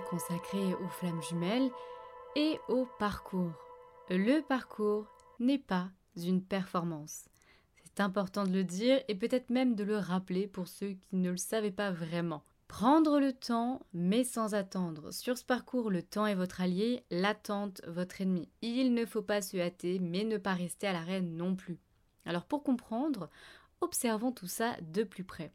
consacré aux flammes jumelles et au parcours. Le parcours n'est pas une performance. C'est important de le dire et peut-être même de le rappeler pour ceux qui ne le savaient pas vraiment. Prendre le temps, mais sans attendre. Sur ce parcours, le temps est votre allié, l'attente votre ennemi. Il ne faut pas se hâter, mais ne pas rester à l'arrêt non plus. Alors pour comprendre, observons tout ça de plus près.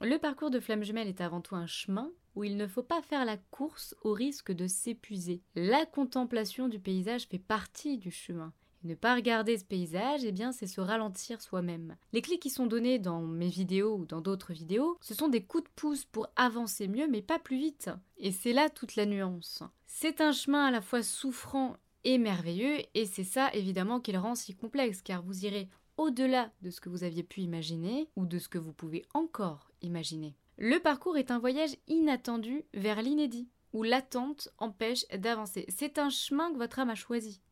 Le parcours de Flamme Jumelle est avant tout un chemin où il ne faut pas faire la course au risque de s'épuiser. La contemplation du paysage fait partie du chemin. Ne pas regarder ce paysage, eh bien, c'est se ralentir soi-même. Les clés qui sont données dans mes vidéos ou dans d'autres vidéos, ce sont des coups de pouce pour avancer mieux, mais pas plus vite. Et c'est là toute la nuance. C'est un chemin à la fois souffrant et merveilleux, et c'est ça évidemment qui le rend si complexe, car vous irez au-delà de ce que vous aviez pu imaginer ou de ce que vous pouvez encore imaginer. Le parcours est un voyage inattendu vers l'inédit, où l'attente empêche d'avancer. C'est un chemin que votre âme a choisi.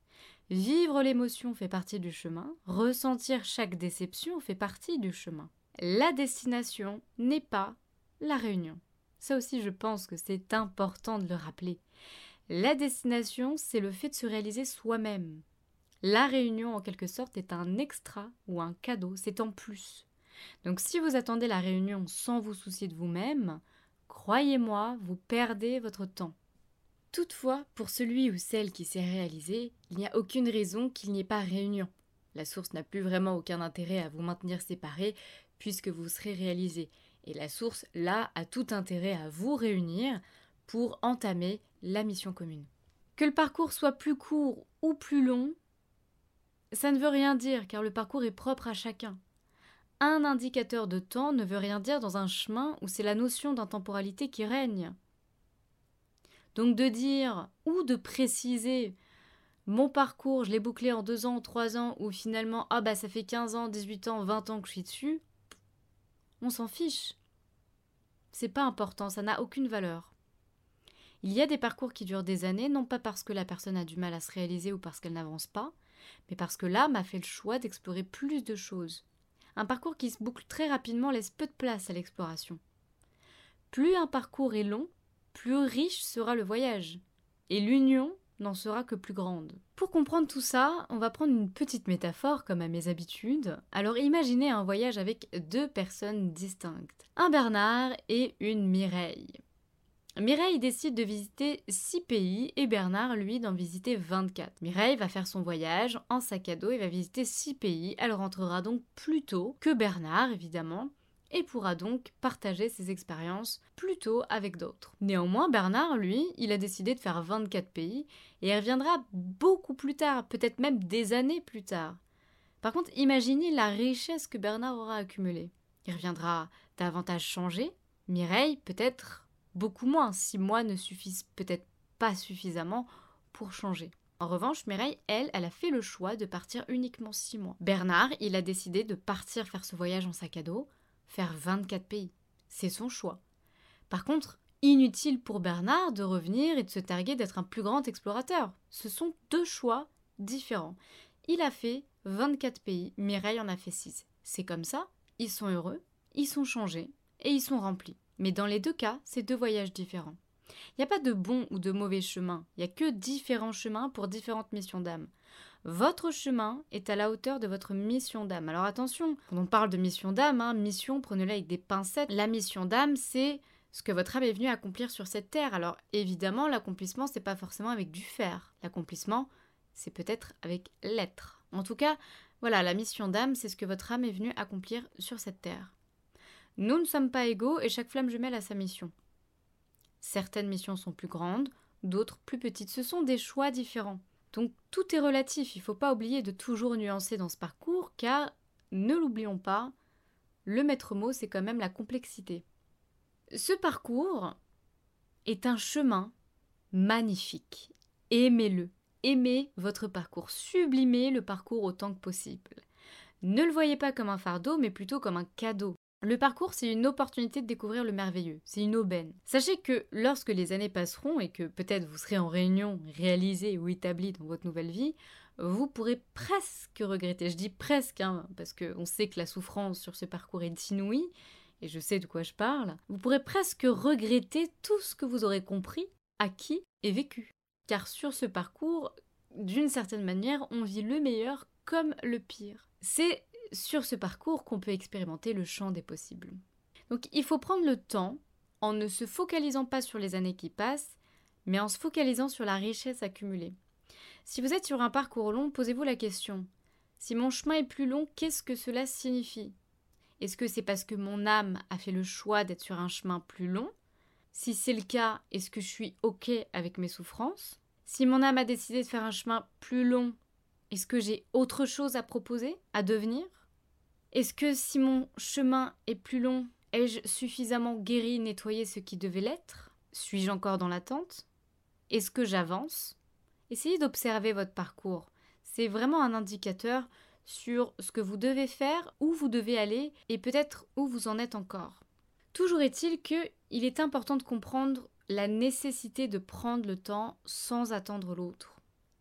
Vivre l'émotion fait partie du chemin, ressentir chaque déception fait partie du chemin. La destination n'est pas la réunion. Ça aussi, je pense que c'est important de le rappeler. La destination, c'est le fait de se réaliser soi-même. La réunion, en quelque sorte, est un extra ou un cadeau, c'est en plus. Donc si vous attendez la réunion sans vous soucier de vous-même, croyez-moi, vous perdez votre temps. Toutefois, pour celui ou celle qui s'est réalisé, il n'y a aucune raison qu'il n'y ait pas réunion. La source n'a plus vraiment aucun intérêt à vous maintenir séparés puisque vous serez réalisé. Et la source, là, a tout intérêt à vous réunir pour entamer la mission commune. Que le parcours soit plus court ou plus long, ça ne veut rien dire car le parcours est propre à chacun. Un indicateur de temps ne veut rien dire dans un chemin où c'est la notion d'intemporalité qui règne. Donc de dire ou de préciser mon parcours, je l'ai bouclé en deux ans, trois ans, ou finalement, ah bah ça fait 15 ans, 18 ans, 20 ans que je suis dessus, on s'en fiche. C'est pas important, ça n'a aucune valeur. Il y a des parcours qui durent des années, non pas parce que la personne a du mal à se réaliser ou parce qu'elle n'avance pas, mais parce que l'âme a fait le choix d'explorer plus de choses. Un parcours qui se boucle très rapidement laisse peu de place à l'exploration. Plus un parcours est long, plus riche sera le voyage, et l'union n'en sera que plus grande. Pour comprendre tout ça, on va prendre une petite métaphore comme à mes habitudes. Alors imaginez un voyage avec deux personnes distinctes, un Bernard et une Mireille. Mireille décide de visiter 6 pays et Bernard, lui, d'en visiter 24. Mireille va faire son voyage en sac à dos et va visiter 6 pays. Elle rentrera donc plus tôt que Bernard, évidemment, et pourra donc partager ses expériences plutôt avec d'autres. Néanmoins, Bernard, lui, il a décidé de faire 24 pays et il reviendra beaucoup plus tard, peut-être même des années plus tard. Par contre, imaginez la richesse que Bernard aura accumulée. Il reviendra davantage changé, Mireille peut-être beaucoup moins, si moi ne suffisent peut-être pas suffisamment pour changer. En revanche, Mireille, elle, elle a fait le choix de partir uniquement six mois. Bernard, il a décidé de partir faire ce voyage en sac à dos, faire 24 pays. C'est son choix. Par contre, inutile pour Bernard de revenir et de se targuer d'être un plus grand explorateur. Ce sont deux choix différents. Il a fait 24 pays, Mireille en a fait 6. C'est comme ça, ils sont heureux, ils sont changés et ils sont remplis. Mais dans les deux cas, c'est deux voyages différents. Il n'y a pas de bon ou de mauvais chemin, il n'y a que différents chemins pour différentes missions d'âme. Votre chemin est à la hauteur de votre mission d'âme. Alors attention, quand on parle de mission d'âme, hein, mission, prenez-la avec des pincettes. La mission d'âme, c'est ce que votre âme est venue accomplir sur cette terre. Alors évidemment, l'accomplissement, c'est pas forcément avec du faire. L'accomplissement, c'est peut-être avec l'être. En tout cas, voilà, la mission d'âme, c'est ce que votre âme est venue accomplir sur cette terre. Nous ne sommes pas égaux et chaque flamme jumelle a sa mission. Certaines missions sont plus grandes, d'autres plus petites. Ce sont des choix différents. Donc tout est relatif, il ne faut pas oublier de toujours nuancer dans ce parcours, car, ne l'oublions pas, le maître mot, c'est quand même la complexité. Ce parcours est un chemin magnifique. Aimez-le. Aimez votre parcours. Sublimez le parcours autant que possible. Ne le voyez pas comme un fardeau, mais plutôt comme un cadeau. Le parcours, c'est une opportunité de découvrir le merveilleux, c'est une aubaine. Sachez que lorsque les années passeront et que peut-être vous serez en réunion, réalisé ou établi dans votre nouvelle vie, vous pourrez presque regretter. Je dis presque, hein, parce qu'on sait que la souffrance sur ce parcours est inouïe, et je sais de quoi je parle, vous pourrez presque regretter tout ce que vous aurez compris, acquis et vécu. Car sur ce parcours, d'une certaine manière, on vit le meilleur comme le pire. C'est sur ce parcours qu'on peut expérimenter le champ des possibles. Donc il faut prendre le temps, en ne se focalisant pas sur les années qui passent, mais en se focalisant sur la richesse accumulée. Si vous êtes sur un parcours long, posez-vous la question si mon chemin est plus long, qu'est-ce que cela signifie? Est-ce que c'est parce que mon âme a fait le choix d'être sur un chemin plus long? Si c'est le cas, est-ce que je suis OK avec mes souffrances? Si mon âme a décidé de faire un chemin plus long, est-ce que j'ai autre chose à proposer, à devenir? Est-ce que si mon chemin est plus long, ai-je suffisamment guéri, nettoyé ce qui devait l'être? Suis-je encore dans l'attente? Est-ce que j'avance? Essayez d'observer votre parcours. C'est vraiment un indicateur sur ce que vous devez faire, où vous devez aller et peut-être où vous en êtes encore. Toujours est-il que il est important de comprendre la nécessité de prendre le temps sans attendre l'autre.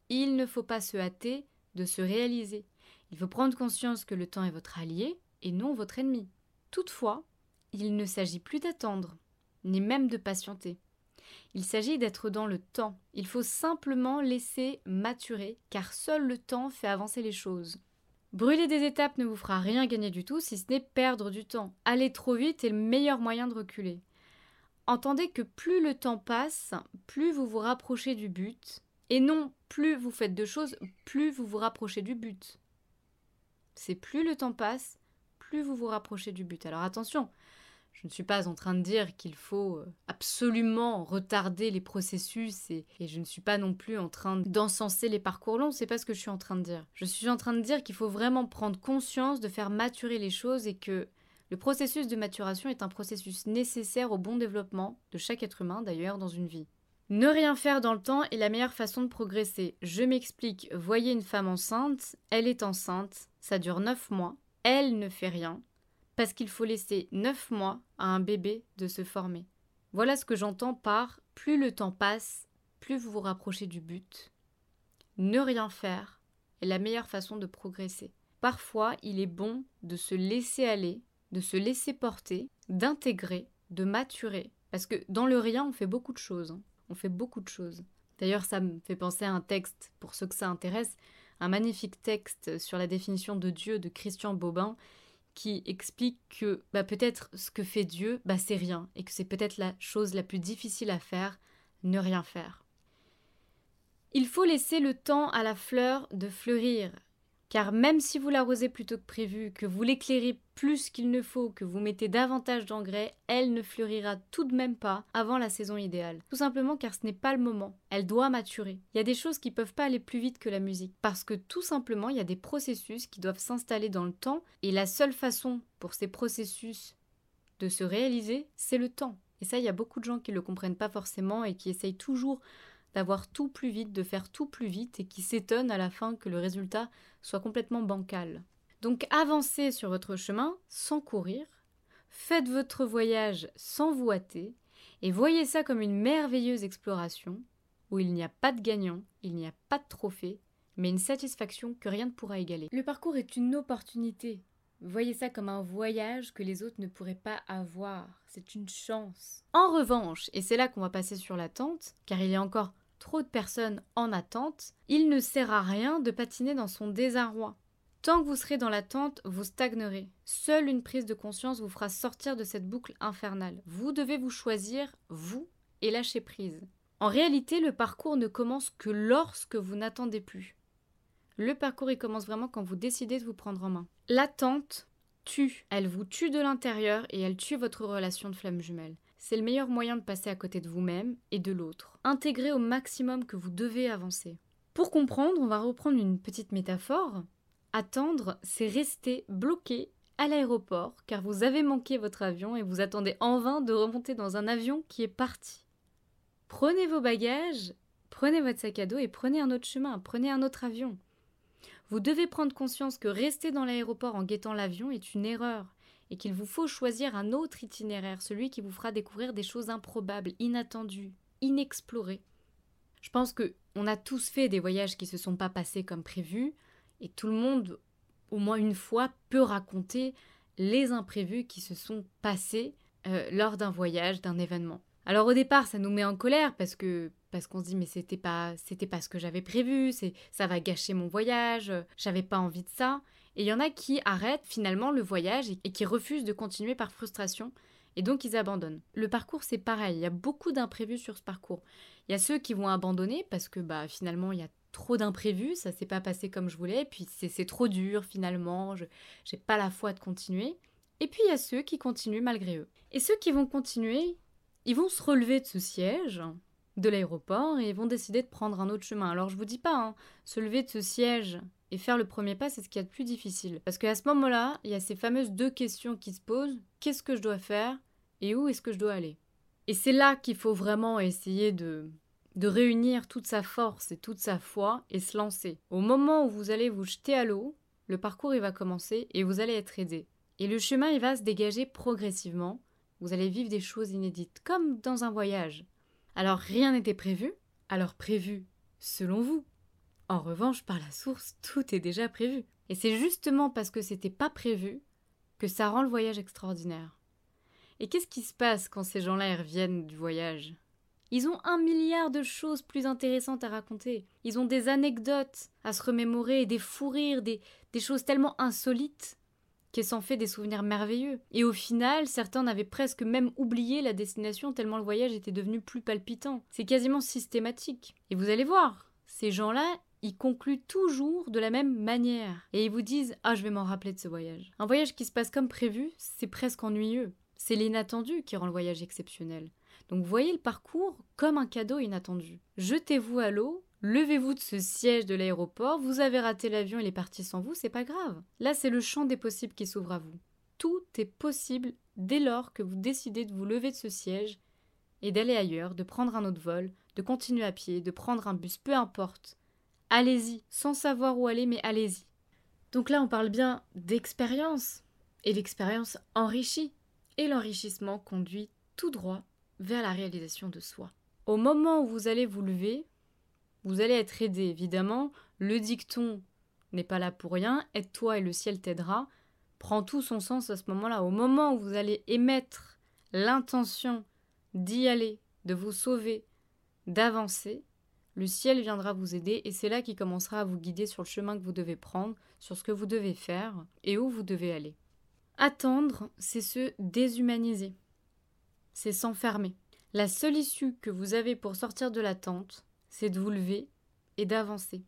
Il ne faut pas se hâter de se réaliser. Il faut prendre conscience que le temps est votre allié et non votre ennemi. Toutefois, il ne s'agit plus d'attendre, ni même de patienter. Il s'agit d'être dans le temps. Il faut simplement laisser maturer, car seul le temps fait avancer les choses. Brûler des étapes ne vous fera rien gagner du tout si ce n'est perdre du temps. Aller trop vite est le meilleur moyen de reculer. Entendez que plus le temps passe, plus vous vous rapprochez du but, et non plus vous faites de choses, plus vous vous rapprochez du but. C'est plus le temps passe, plus vous vous rapprochez du but. Alors attention, je ne suis pas en train de dire qu'il faut euh, absolument retarder les processus et, je ne suis pas non plus en train d'encenser les parcours longs, c'est pas ce que je suis en train de dire. Je suis en train de dire qu'il faut vraiment prendre conscience de faire maturer les choses et que le processus de maturation est un processus nécessaire au bon développement de chaque être humain d'ailleurs dans une vie. Ne rien faire dans le temps est la meilleure façon de progresser. Je m'explique, voyez une femme enceinte, elle est enceinte, ça dure 9 mois, elle ne fait rien, parce qu'il faut laisser 9 mois à un bébé de se former. Voilà ce que j'entends par plus le temps passe, plus vous vous rapprochez du but. Ne rien faire est la meilleure façon de progresser. Parfois, il est bon de se laisser aller, de se laisser porter, d'intégrer, de maturer. Parce que dans le rien, on fait beaucoup de choses. Fait beaucoup de choses. D'ailleurs, ça me fait penser à un texte, pour ceux que ça intéresse, un magnifique texte sur la définition de Dieu de Christian Bobin, qui explique que bah, peut-être ce que fait Dieu, bah, c'est rien, et que c'est peut-être la chose la plus difficile à faire, ne rien faire. Il faut laisser le temps à la fleur de fleurir, car même si vous l'arrosez plutôt que prévu, que vous l'éclairez plus qu'il ne faut, que vous mettez davantage d'engrais, elle ne fleurira tout de même pas avant la saison idéale. Tout simplement car ce n'est pas le moment. Elle doit maturer. Il y a des choses qui peuvent pas aller plus vite que la musique. Parce que tout simplement, il y a des processus qui doivent s'installer dans le temps, et la seule façon pour ces processus de se réaliser, c'est le temps. Et ça, il y a beaucoup de gens qui ne le comprennent pas forcément et qui essayent toujours d'avoir tout plus vite, de faire tout plus vite et qui s'étonnent à la fin que le résultat soit complètement bancal. Donc avancez sur votre chemin sans courir, faites votre voyage sans vous hâter et voyez ça comme une merveilleuse exploration où il n'y a pas de gagnant, il n'y a pas de trophée, mais une satisfaction que rien ne pourra égaler. Le parcours est une opportunité. Voyez ça comme un voyage que les autres ne pourraient pas avoir. C'est une chance. En revanche, et c'est là qu'on va passer sur l'attente, car il y a encore trop de personnes en attente, il ne sert à rien de patiner dans son désarroi. Tant que vous serez dans l'attente, vous stagnerez. Seule une prise de conscience vous fera sortir de cette boucle infernale. Vous devez vous choisir, vous, et lâcher prise. En réalité, le parcours ne commence que lorsque vous n'attendez plus. Le parcours, il commence vraiment quand vous décidez de vous prendre en main. L'attente tue. Elle vous tue de l'intérieur et elle tue votre relation de flamme jumelle c'est le meilleur moyen de passer à côté de vous-même et de l'autre. Intégrez au maximum que vous devez avancer. Pour comprendre, on va reprendre une petite métaphore. Attendre, c'est rester bloqué à l'aéroport car vous avez manqué votre avion et vous attendez en vain de remonter dans un avion qui est parti. Prenez vos bagages, prenez votre sac à dos et prenez un autre chemin, prenez un autre avion. Vous devez prendre conscience que rester dans l'aéroport en guettant l'avion est une erreur et qu'il vous faut choisir un autre itinéraire, celui qui vous fera découvrir des choses improbables, inattendues, inexplorées. Je pense que on a tous fait des voyages qui se sont pas passés comme prévu, et tout le monde, au moins une fois, peut raconter les imprévus qui se sont passés euh, lors d'un voyage, d'un événement. Alors au départ, ça nous met en colère parce que parce qu'on se dit mais c'était pas c'était pas ce que j'avais prévu, c'est ça va gâcher mon voyage, j'avais pas envie de ça. Et il y en a qui arrêtent finalement le voyage et qui refusent de continuer par frustration et donc ils abandonnent. Le parcours c'est pareil, il y a beaucoup d'imprévus sur ce parcours. Il y a ceux qui vont abandonner parce que bah finalement il y a trop d'imprévus, ça s'est pas passé comme je voulais, puis c'est trop dur finalement, je j'ai pas la foi de continuer. Et puis il y a ceux qui continuent malgré eux. Et ceux qui vont continuer, ils vont se relever de ce siège de l'aéroport et ils vont décider de prendre un autre chemin. Alors je vous dis pas, hein, se lever de ce siège et faire le premier pas, c'est ce qu'il y a de plus difficile. Parce qu'à ce moment-là, il y a ces fameuses deux questions qui se posent. Qu'est-ce que je dois faire et où est-ce que je dois aller? Et c'est là qu'il faut vraiment essayer de, de réunir toute sa force et toute sa foi et se lancer. Au moment où vous allez vous jeter à l'eau, le parcours il va commencer et vous allez être aidé. Et le chemin il va se dégager progressivement. Vous allez vivre des choses inédites, comme dans un voyage. Alors rien n'était prévu, alors prévu selon vous. En revanche, par la source, tout est déjà prévu. Et c'est justement parce que c'était pas prévu que ça rend le voyage extraordinaire. Et qu'est-ce qui se passe quand ces gens-là reviennent du voyage? Ils ont un milliard de choses plus intéressantes à raconter. Ils ont des anecdotes à se remémorer, des fous rires, des, choses tellement insolites qu'elles s'en fait des souvenirs merveilleux. Et au final, certains n'avaient presque même oublié la destination tellement le voyage était devenu plus palpitant. C'est quasiment systématique. Et vous allez voir, ces gens-là, ils concluent toujours de la même manière. Et ils vous disent Ah, je vais m'en rappeler de ce voyage. Un voyage qui se passe comme prévu, c'est presque ennuyeux. C'est l'inattendu qui rend le voyage exceptionnel. Donc voyez le parcours comme un cadeau inattendu. Jetez-vous à l'eau, levez-vous de ce siège de l'aéroport, vous avez raté l'avion, il est parti sans vous, c'est pas grave. Là, c'est le champ des possibles qui s'ouvre à vous. Tout est possible dès lors que vous décidez de vous lever de ce siège et d'aller ailleurs, de prendre un autre vol, de continuer à pied, de prendre un bus, peu importe. Allez-y, sans savoir où aller, mais allez-y. Donc là, on parle bien d'expérience, et l'expérience enrichit, et l'enrichissement conduit tout droit vers la réalisation de soi. Au moment où vous allez vous lever, vous allez être aidé, évidemment. Le dicton n'est pas là pour rien. Aide-toi et le ciel t'aidera. Prend tout son sens à ce moment-là. Au moment où vous allez émettre l'intention d'y aller, de vous sauver, d'avancer, le ciel viendra vous aider et c'est là qu'il commencera à vous guider sur le chemin que vous devez prendre, sur ce que vous devez faire et où vous devez aller. Attendre, c'est se déshumaniser. C'est s'enfermer. La seule issue que vous avez pour sortir de l'attente, c'est de vous lever et d'avancer.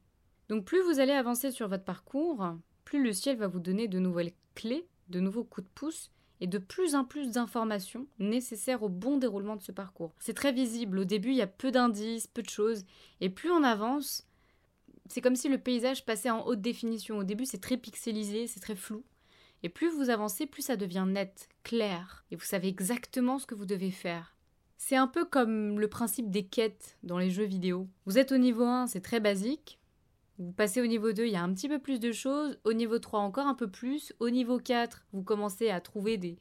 Donc plus vous allez avancer sur votre parcours, plus le ciel va vous donner de nouvelles clés, de nouveaux coups de pouce et de plus en plus d'informations nécessaires au bon déroulement de ce parcours. C'est très visible, au début il y a peu d'indices, peu de choses, et plus on avance, c'est comme si le paysage passait en haute définition. Au début c'est très pixelisé, c'est très flou, et plus vous avancez, plus ça devient net, clair, et vous savez exactement ce que vous devez faire. C'est un peu comme le principe des quêtes dans les jeux vidéo. Vous êtes au niveau 1, c'est très basique, vous passez au niveau 2, il y a un petit peu plus de choses. Au niveau 3, encore un peu plus. Au niveau 4, vous commencez à trouver des,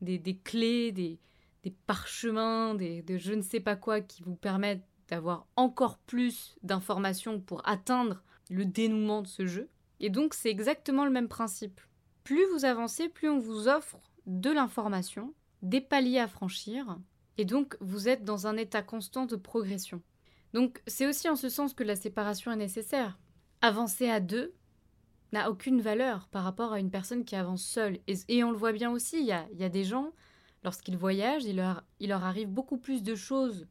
des, clés, des, des parchemins, des, de je ne sais pas quoi qui vous permettent d'avoir encore plus d'informations pour atteindre le dénouement de ce jeu. Et donc c'est exactement le même principe. Plus vous avancez, plus on vous offre de l'information, des paliers à franchir, et donc vous êtes dans un état constant de progression. Donc c'est aussi en ce sens que la séparation est nécessaire. Avancer à deux n'a aucune valeur par rapport à une personne qui avance seule. Et, on le voit bien aussi, il y a, des gens, lorsqu'ils voyagent, il leur, il arrive beaucoup plus de choses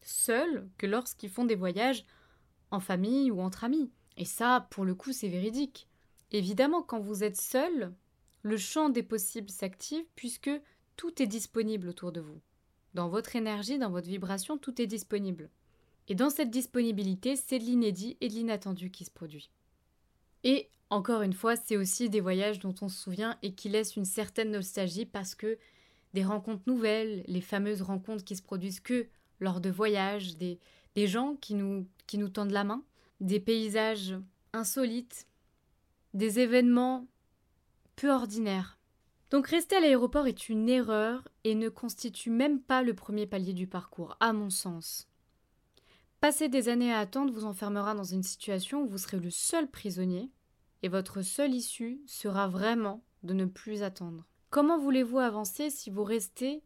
seuls que lorsqu'ils font des voyages en famille ou entre amis. Et ça, pour le coup, c'est véridique. Évidemment, quand vous êtes seul, le champ des possibles s'active puisque tout est disponible autour de vous. Dans votre énergie, dans votre vibration, tout est disponible. Et dans cette disponibilité, c'est de l'inédit et de l'inattendu qui se produit. Et encore une fois, c'est aussi des voyages dont on se souvient et qui laissent une certaine nostalgie parce que des rencontres nouvelles, les fameuses rencontres qui se produisent que lors de voyages, des, des gens qui nous, qui nous tendent la main, des paysages insolites, des événements peu ordinaires. Donc rester à l'aéroport est une erreur et ne constitue même pas le premier palier du parcours, à mon sens. Passer des années à attendre vous enfermera dans une situation où vous serez le seul prisonnier, et votre seule issue sera vraiment de ne plus attendre. Comment voulez-vous avancer si vous restez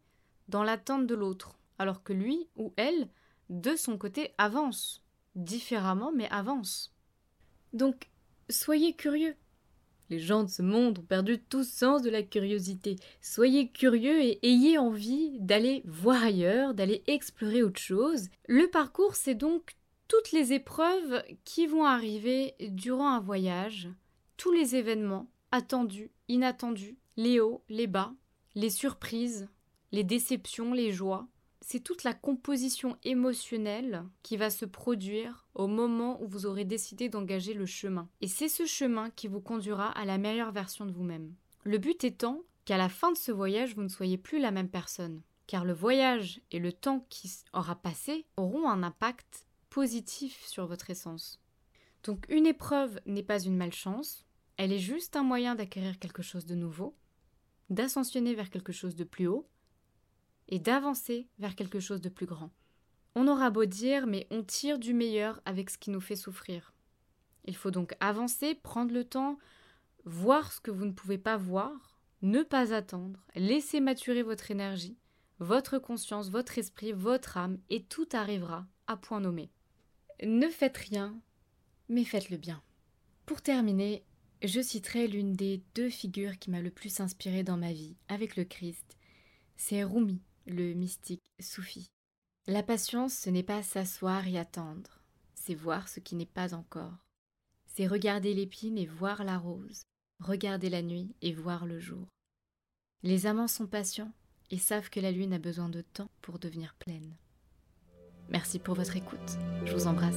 dans l'attente de l'autre, alors que lui ou elle, de son côté, avance Différemment, mais avance? Donc, soyez curieux. Les gens de ce monde ont perdu tout sens de la curiosité. Soyez curieux et ayez envie d'aller voir ailleurs, d'aller explorer autre chose. Le parcours, c'est donc toutes les épreuves qui vont arriver durant un voyage, tous les événements attendus, inattendus, les hauts, les bas, les surprises, les déceptions, les joies. C'est toute la composition émotionnelle qui va se produire au moment où vous aurez décidé d'engager le chemin. Et c'est ce chemin qui vous conduira à la meilleure version de vous-même. Le but étant qu'à la fin de ce voyage, vous ne soyez plus la même personne. Car le voyage et le temps qui aura passé auront un impact positif sur votre essence. Donc une épreuve n'est pas une malchance, elle est juste un moyen d'acquérir quelque chose de nouveau, d'ascensionner vers quelque chose de plus haut et d'avancer vers quelque chose de plus grand. On aura beau dire, mais on tire du meilleur avec ce qui nous fait souffrir. Il faut donc avancer, prendre le temps, voir ce que vous ne pouvez pas voir, ne pas attendre, laisser maturer votre énergie, votre conscience, votre esprit, votre âme, et tout arrivera à point nommé. Ne faites rien, mais faites le bien. Pour terminer, je citerai l'une des deux figures qui m'a le plus inspiré dans ma vie avec le Christ. C'est Rumi, le mystique soufi. La patience, ce n'est pas s'asseoir et attendre, c'est voir ce qui n'est pas encore. C'est regarder l'épine et voir la rose, regarder la nuit et voir le jour. Les amants sont patients et savent que la lune a besoin de temps pour devenir pleine. Merci pour votre écoute. Je vous embrasse.